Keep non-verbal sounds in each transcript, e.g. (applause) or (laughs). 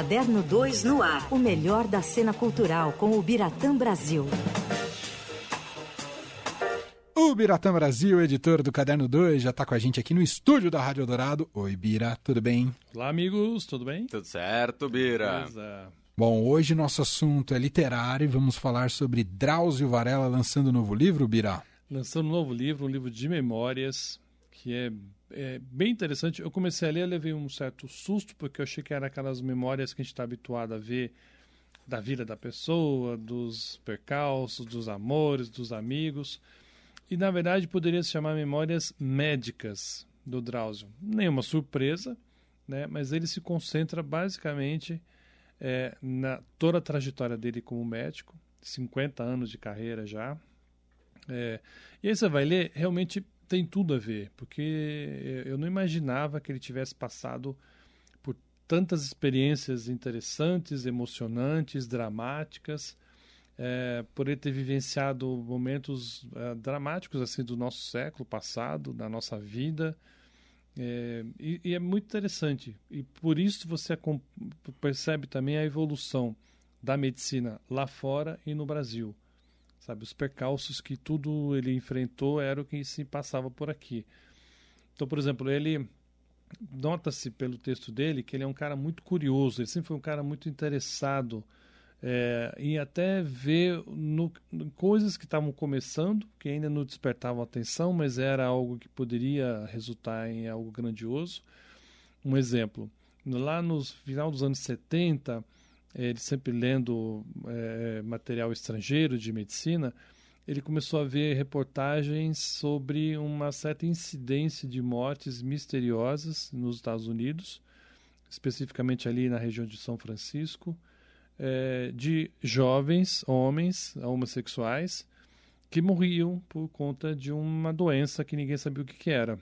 Caderno 2 no ar. O melhor da cena cultural com o Biratã Brasil. O Biratã Brasil, editor do Caderno 2, já está com a gente aqui no estúdio da Rádio Dourado. Oi, Bira, tudo bem? Olá, amigos, tudo bem? Tudo certo, Bira. Beleza. Bom, hoje nosso assunto é literário e vamos falar sobre Drauzio Varela lançando um novo livro, Bira. Lançando um novo livro, um livro de memórias, que é, é bem interessante. Eu comecei a ler, levei um certo susto, porque eu achei que era aquelas memórias que a gente está habituado a ver da vida da pessoa, dos percalços, dos amores, dos amigos. E na verdade poderia se chamar Memórias Médicas do Drauzio. Nenhuma surpresa, né? mas ele se concentra basicamente é, na toda a trajetória dele como médico, 50 anos de carreira já. É, e aí você vai ler, realmente tem tudo a ver, porque eu não imaginava que ele tivesse passado por tantas experiências interessantes, emocionantes, dramáticas, é, por ele ter vivenciado momentos é, dramáticos assim do nosso século passado, da nossa vida. É, e, e, é muito interessante. E por isso você percebe também a evolução da medicina lá fora e no Brasil. Sabe, os percalços que tudo ele enfrentou era o que se passava por aqui. Então, por exemplo, ele nota-se pelo texto dele que ele é um cara muito curioso, ele sempre foi um cara muito interessado é, em até ver no, coisas que estavam começando, que ainda não despertavam atenção, mas era algo que poderia resultar em algo grandioso. Um exemplo, lá no final dos anos 70, ele sempre lendo é, material estrangeiro de medicina, ele começou a ver reportagens sobre uma certa incidência de mortes misteriosas nos Estados Unidos, especificamente ali na região de São Francisco, é, de jovens homens homossexuais que morriam por conta de uma doença que ninguém sabia o que, que era.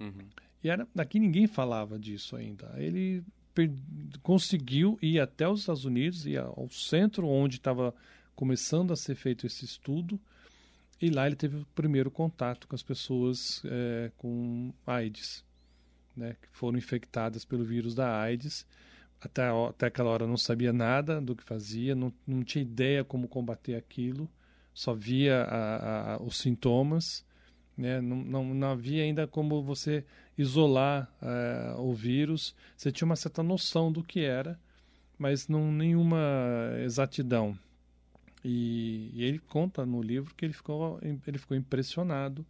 Uhum. E era, daqui ninguém falava disso ainda. Ele conseguiu ir até os Estados Unidos, ir ao centro onde estava começando a ser feito esse estudo, e lá ele teve o primeiro contato com as pessoas é, com AIDS, né, que foram infectadas pelo vírus da AIDS. Até, até aquela hora não sabia nada do que fazia, não, não tinha ideia como combater aquilo, só via a, a, os sintomas né? Não, não, não, havia ainda como você isolar uh, o vírus. Você tinha uma certa noção do que era, mas não nenhuma exatidão. E, e, ele conta no livro que ele ficou, ele ficou impressionado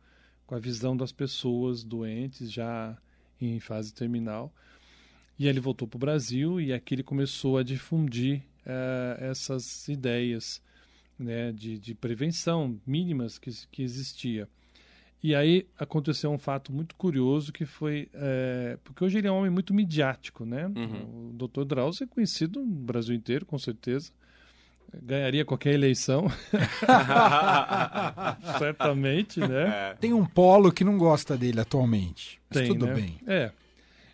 com a visão das pessoas doentes já em fase terminal. E ele voltou para o Brasil e aqui ele começou a difundir uh, essas ideias né, de, de prevenção mínimas que, que existia. E aí aconteceu um fato muito curioso que foi. É, porque hoje ele é um homem muito midiático, né? Uhum. O Dr. Drauzio é conhecido no Brasil inteiro, com certeza. Ganharia qualquer eleição. (laughs) Certamente, né? É. Tem um polo que não gosta dele atualmente. Mas Tem, tudo né? bem. É.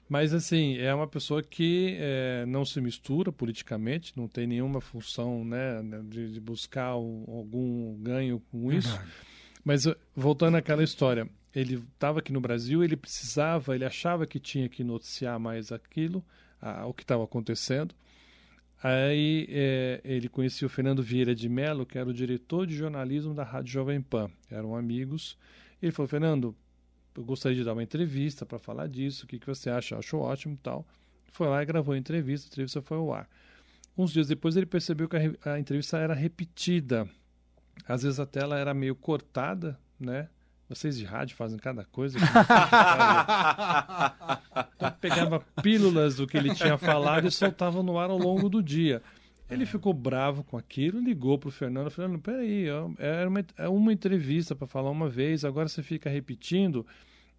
Mas, assim, é uma pessoa que é, não se mistura politicamente, não tem nenhuma função né, de, de buscar um, algum ganho com isso. Verdade mas eh, voltando àquela história, ele estava aqui no Brasil, ele precisava, ele achava que tinha que noticiar mais aquilo, a, o que estava acontecendo. Aí é, ele conhecia o Fernando Vieira de Mello, que era o diretor de jornalismo da Rádio Jovem Pan. Eram amigos. Ele falou: Fernando, eu gostaria de dar uma entrevista para falar disso. O que, que você acha? Achou ótimo tal. Foi lá e gravou a entrevista. A entrevista foi ao ar. Uns dias depois ele percebeu que a, a entrevista era repetida às vezes a tela era meio cortada, né? Vocês de rádio fazem cada coisa. (laughs) então, pegava pílulas do que ele tinha falado e soltava no ar ao longo do dia. Ele ficou bravo com aquilo, ligou para o Fernando. Fernando, peraí, era uma, é uma entrevista para falar uma vez, agora você fica repetindo.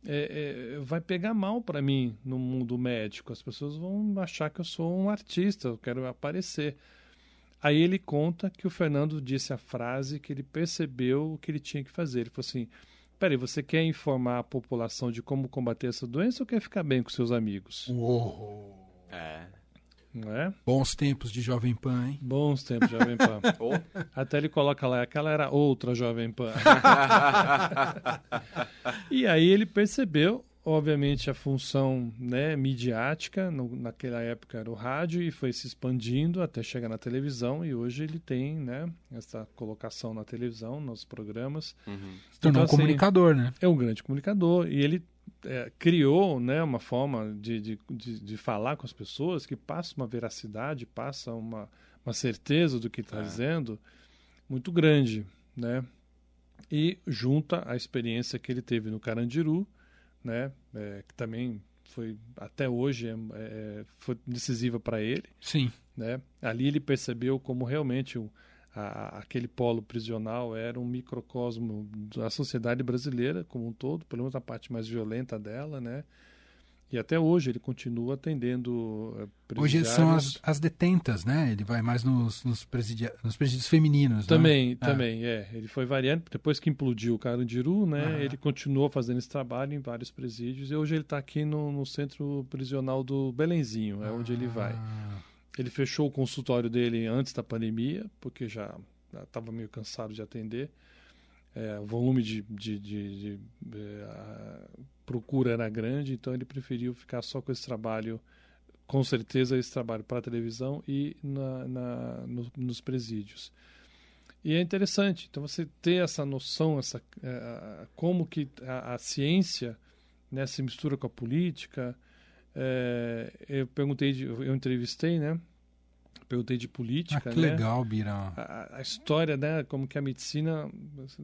É, é, vai pegar mal para mim no mundo médico. As pessoas vão achar que eu sou um artista, eu quero aparecer. Aí ele conta que o Fernando disse a frase que ele percebeu o que ele tinha que fazer. Ele falou assim: peraí, você quer informar a população de como combater essa doença ou quer ficar bem com seus amigos? Uou. É. Não é? Bons tempos de Jovem Pan, hein? Bons tempos de Jovem Pan. (laughs) oh. Até ele coloca lá, aquela era outra Jovem Pan. (laughs) e aí ele percebeu obviamente, a função né, midiática, no, naquela época era o rádio, e foi se expandindo até chegar na televisão, e hoje ele tem né, essa colocação na televisão, nos programas. Uhum. Se tornou então, um assim, comunicador, né? É um grande comunicador, e ele é, criou né, uma forma de, de, de, de, falar com as pessoas que passa uma veracidade, passa uma, uma certeza do que está é. dizendo muito grande, né? E junta a experiência que ele teve no Carandiru, né? É, que também foi até hoje é, é foi decisiva para ele. Sim. Né? Ali ele percebeu como realmente o, a, aquele polo prisional era um microcosmo da sociedade brasileira como um todo, pelo menos a parte mais violenta dela, né? E até hoje ele continua atendendo eh, Hoje são as, as detentas, né? Ele vai mais nos, nos, presidia, nos presídios femininos. Também, não? É. também, é. Ele foi variando. Depois que implodiu o Carandiru, né? Ele continuou fazendo esse trabalho em vários presídios. E hoje ele está aqui no, no, centro prisional do Belenzinho, é onde ele vai. Ah. Ele fechou o consultório dele antes da pandemia, porque já estava meio cansado de atender. É, o volume de, de, de, de é, procura era grande, então ele preferiu ficar só com esse trabalho, com certeza esse trabalho para a televisão e na, na no, nos presídios. E é interessante, então você ter essa noção, essa, é, como que a, a, ciência né, se mistura com a política. É, eu perguntei, eu entrevistei, né? Perguntei de política. Ah, que né? legal, Bira. A, a, história, né? Como que a medicina.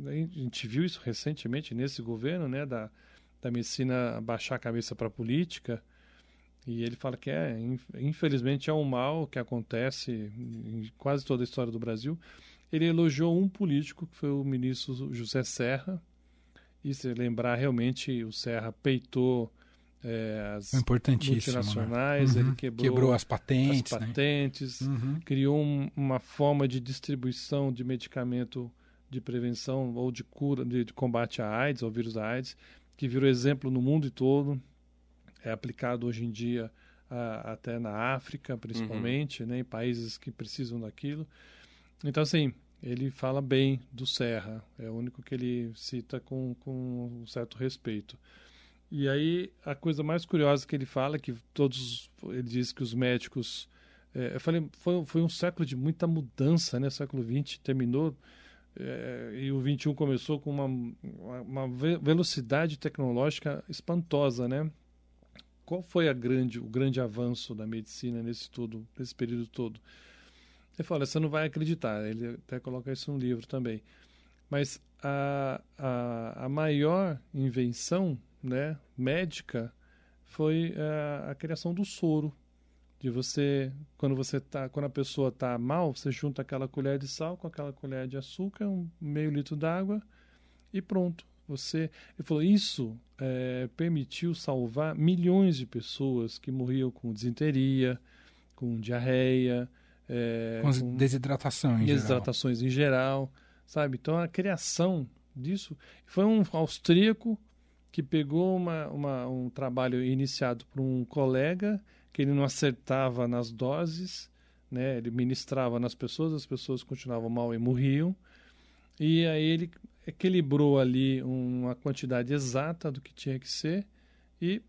A gente viu isso recentemente nesse governo, né? Da, da medicina baixar a cabeça para a política. E ele fala que é, infelizmente, é um mal que acontece em quase toda a história do Brasil. Ele elogiou um político, que foi o ministro José Serra. E se lembrar, realmente, o Serra peitou é, as multinacionais, né? uhum. ele quebrou, quebrou, as patentes, as né? patentes né? uhum. criou um, uma forma de distribuição de medicamento de prevenção ou de cura, de, de combate à AIDS, ao vírus da AIDS, que virou exemplo no mundo todo, é aplicado hoje em dia a, até na África, principalmente, uhum. né, em países que precisam daquilo. Então, assim, ele fala bem do Serra, é o único que ele cita com, com um certo respeito. E aí, a coisa mais curiosa que ele fala é que todos, ele diz que os médicos, é, eu falei, foi, foi um século de muita mudança, né, o século XX terminou é, e o 21 começou com uma, uma velocidade tecnológica espantosa, né? Qual foi a grande, o grande avanço da medicina nesse tudo, nesse período todo? Ele fala, você não vai acreditar. Ele até coloca isso no livro também. Mas a, a, a maior invenção, né, médica, foi a, a criação do soro. De você quando você tá quando a pessoa está mal você junta aquela colher de sal com aquela colher de açúcar um meio litro d'água e pronto. Você ele falou isso é, permitiu salvar milhões de pessoas que morriam com desinteria com diarreia é, com, com desidratação em desidratações geral. em geral sabe? Então a criação disso foi um austríaco que pegou uma, uma um trabalho iniciado por um colega que ele não acertava nas doses, né? Ele ministrava nas pessoas, as pessoas continuavam mal e morriam. E aí ele equilibrou ali uma quantidade exata do que tinha que ser e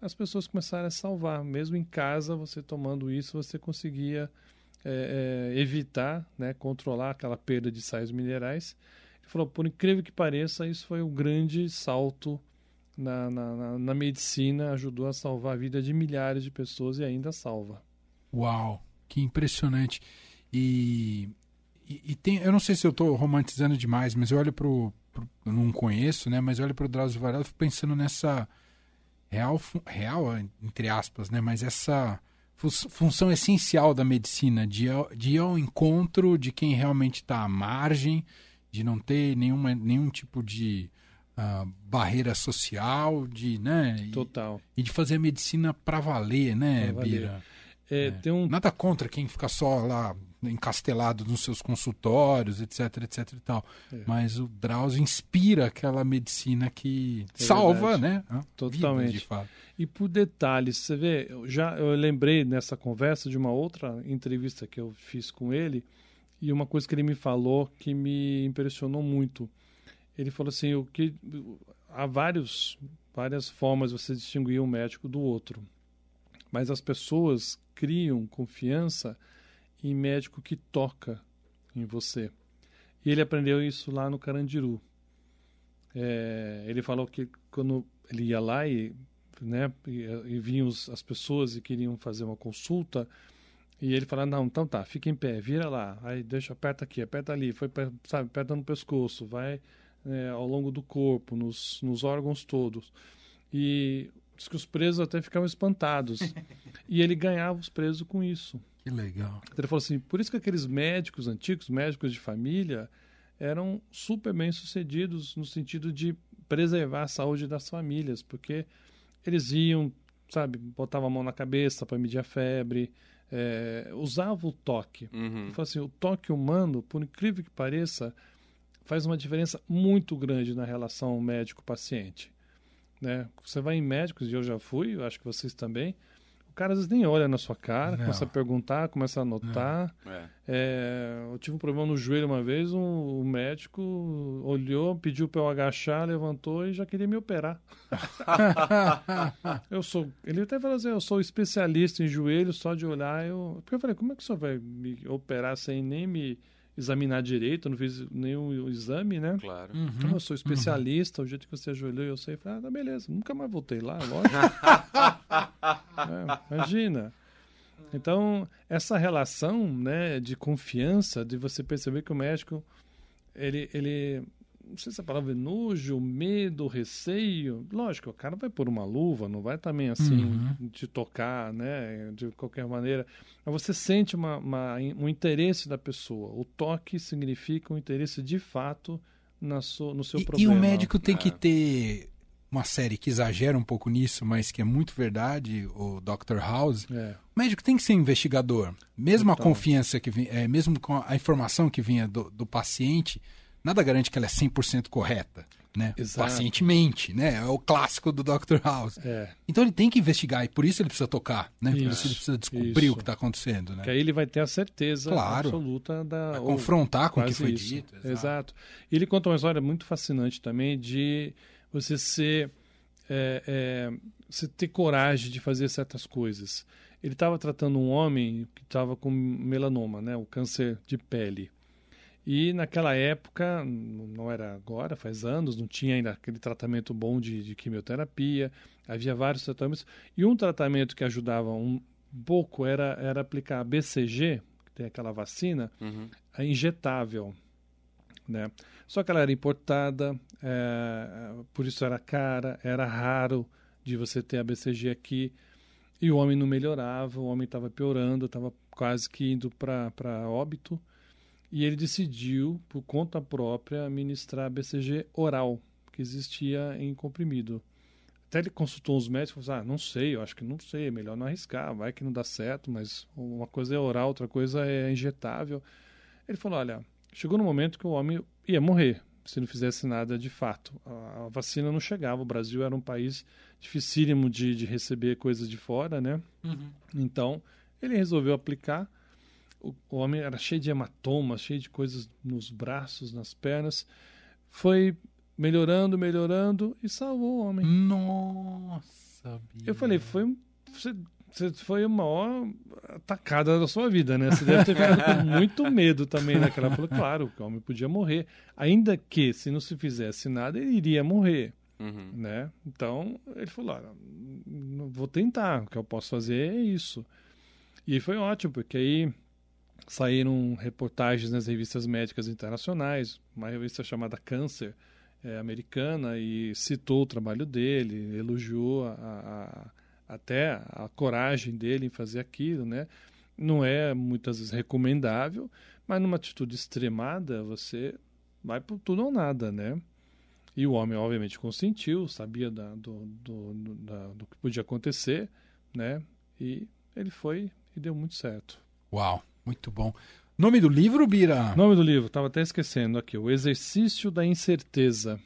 as pessoas começaram a salvar. Mesmo em casa, você tomando isso, você conseguia é, é, evitar, né, controlar aquela perda de sais minerais. Ele falou, por incrível que pareça, isso foi um grande salto na, na, na, medicina, ajudou a salvar a vida de milhares de pessoas e ainda salva. Uau, que impressionante. E, e, e tem, eu não sei se eu estou romantizando demais, mas eu olho para o. Eu não conheço, né? Mas olho para o Drauzio Varela e fico pensando nessa real, real, entre aspas, né? Mas essa função essencial da medicina, de, de ir ao encontro de quem realmente está à margem, de não ter nenhuma, nenhum tipo de barreira social, de, né? Total. E, e de fazer a medicina para valer, né, pra valer. Bira? É, é. Tem um... Nada contra quem fica só lá encastelado nos seus consultórios, etc, etc e tal. É. Mas o Drauzio inspira aquela medicina que é salva, verdade. né? Totalmente. de fato. E por detalhes, você vê, eu já eu lembrei nessa conversa de uma outra entrevista que eu fiz com ele e uma coisa que ele me falou que me impressionou muito ele falou assim, o que há vários, várias formas de você distinguir um médico do outro. Mas as pessoas criam confiança em médico que toca em você. E ele aprendeu isso lá no Carandiru. É, ele falou que quando ele ia lá e, né, e, e vinham as pessoas e queriam fazer uma consulta, e ele falava, não, então tá, fica em pé, vira lá, aí deixa, aperta aqui, aperta ali, foi, sabe, aperta no pescoço, vai é, ao longo do corpo, nos, nos órgãos todos. E diz que os presos até ficavam espantados. (laughs) e ele ganhava os presos com isso. Que legal. Então ele falou assim, por isso que aqueles médicos antigos, médicos de família, eram super bem sucedidos no sentido de preservar a saúde das famílias, porque eles iam, sabe, botavam a mão na cabeça para medir a febre, é, usava o toque. Uhum. Ele falou assim, o toque humano, por incrível que pareça, faz uma diferença muito grande na relação médico-paciente. Né? Você vai em médicos, e eu já fui, eu acho que vocês também, o cara às vezes nem olha na sua cara, Não. começa a perguntar, começa a anotar. É. É, eu tive um problema no joelho uma vez, um, um médico olhou, pediu para eu agachar, levantou e já queria me operar. (laughs) eu sou, ele até falou assim, eu sou especialista em joelho, só de olhar eu, porque eu falei, como é que o senhor vai me operar sem nem me examinar direito, eu não fiz nenhum exame, né? Claro. Uhum. Então, eu sou especialista, o jeito que você ajoelhou, eu sei. Falei, ah, tá beleza, nunca mais voltei lá, lógico. (laughs) É, imagina. Então, essa relação né, de confiança, de você perceber que o médico, ele, ele não sei se a palavra é nojo, medo, receio. Lógico, o cara vai pôr uma luva, não vai também assim Uhum. te tocar, né, de qualquer maneira. Mas você sente uma, uma, um interesse da pessoa. O toque significa um interesse de fato na sua, no seu E, e problema. o médico tem É. que ter uma série que exagera um pouco nisso, mas que é muito verdade, o Dr. House. É, O médico tem que ser investigador. Mesmo a Total. confiança que vinha, é, mesmo com a informação que vinha do, do paciente, nada garante que ela é 100% correta. Né? O Exato. paciente mente, né? É o clássico do Dr. House. é. Então ele tem que investigar e por isso ele precisa tocar, né? Por isso Isso, ele precisa descobrir isso. o que está acontecendo, né? Que aí ele vai ter a certeza Claro. absoluta da. Vai confrontar com o que foi isso. dito. exato. Exato. Ele conta uma história muito fascinante também de você ser. é, é, você ter coragem de fazer certas coisas. Ele estava tratando um homem que estava com melanoma, né, o câncer de pele. E naquela época, não era agora, faz anos, não tinha ainda aquele tratamento bom de, de quimioterapia, havia vários tratamentos. E um tratamento que ajudava um pouco era, era aplicar a BCG, que tem aquela vacina, Uhum. a injetável. Né? Só que ela era importada, é, por isso era cara, era raro de você ter a BCG aqui. E o homem não melhorava, o homem estava piorando, estava quase que indo para óbito. E ele decidiu, por conta própria, administrar a BCG oral, que existia em comprimido. Até ele consultou os médicos e falou: Ah, não sei, eu acho que não sei, é melhor não arriscar, vai que não dá certo, mas uma coisa é oral, outra coisa é injetável. Ele falou: Olha, chegou no momento que o homem ia morrer se não fizesse nada de fato. A, a vacina não chegava, o Brasil era um país dificílimo de, de receber coisas de fora, né? Uhum. Então, ele resolveu aplicar. O, o homem era cheio de hematomas, cheio de coisas nos braços, nas pernas. Foi melhorando, melhorando e salvou o homem. Nossa, Eu falei, foi, você, você foi a maior atacada da sua vida, né? Você deve ter ficado com (laughs) muito medo também naquela. Falou, claro, o homem podia morrer. Ainda que, se não se fizesse nada, ele iria morrer, Uhum. né? Então, ele falou, olha, vou tentar, o que eu posso fazer é isso. E foi ótimo, porque aí saíram reportagens nas revistas médicas internacionais, uma revista chamada Câncer, é, americana, e citou o trabalho dele, elogiou a, a- até a coragem dele em fazer aquilo, né? Não é muitas vezes recomendável, mas numa atitude extremada você vai por tudo ou nada, né? E o homem, obviamente, consentiu, sabia da- do, do, do- da- do que podia acontecer, né? E ele foi e deu muito certo. Uau, muito bom. Nome do livro, Bira? Nome do livro, estava até esquecendo aqui, O Exercício da Incerteza.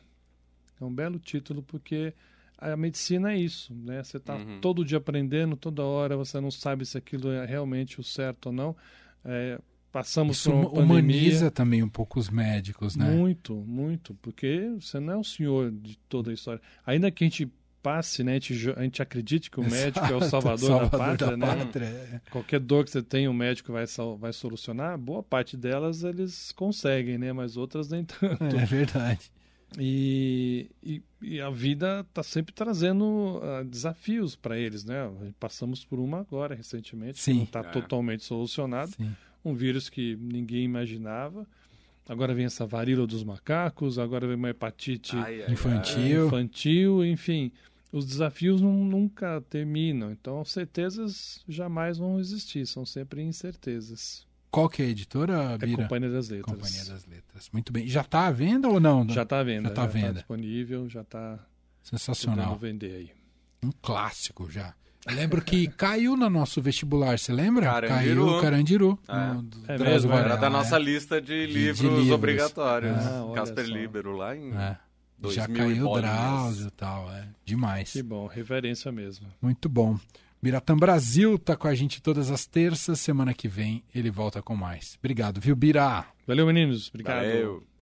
É um belo título porque a medicina é isso, né? Você está Uhum. todo dia aprendendo, toda hora você não sabe se aquilo é realmente o certo ou não. É, passamos Isso por uma humaniza pandemia. também um pouco os médicos, né? Muito, muito, porque você não é o senhor de toda a história. Ainda que a gente passe, né, a gente, a gente acredite que o médico é o Exato, (laughs) salvador, da pátria, né? pátria, é. Qualquer dor que você tem, o médico vai, vai solucionar. Boa parte delas eles conseguem, né? Mas outras nem tanto. É verdade. E, e, e a vida está sempre trazendo ah, desafios para eles, né? Passamos por uma agora, recentemente, que Sim. não está É. totalmente solucionado. Sim. Um vírus que ninguém imaginava. Agora vem essa varíola dos macacos, agora vem uma hepatite Ai, ai, Infantil. infantil, enfim. Os desafios nu- nunca terminam, então certezas jamais vão existir, são sempre incertezas. Qual que é a editora, É Bira? Companhia das Letras. Companhia das Letras. Muito bem. Já está à venda ou não? Já está à venda, Já tá está venda. disponível, já está Sensacional. vender aí. Um clássico já. Eu lembro que (laughs) caiu no nosso vestibular, você lembra? Carandiru. Caiu Carandiru. É. no- do É mesmo? Era da é. nossa lista de livros, livros. obrigatórios. Ah, olha Casper só. Libero, lá em É. 2000 Já caiu bolinhas. Drauzio e tal, é. Demais. Que bom, reverência mesmo. Muito bom. Biratã Brasil tá com a gente todas as terças. Semana que vem ele volta com mais. Obrigado, viu, Bira? Valeu, meninos. Obrigado. Valeu.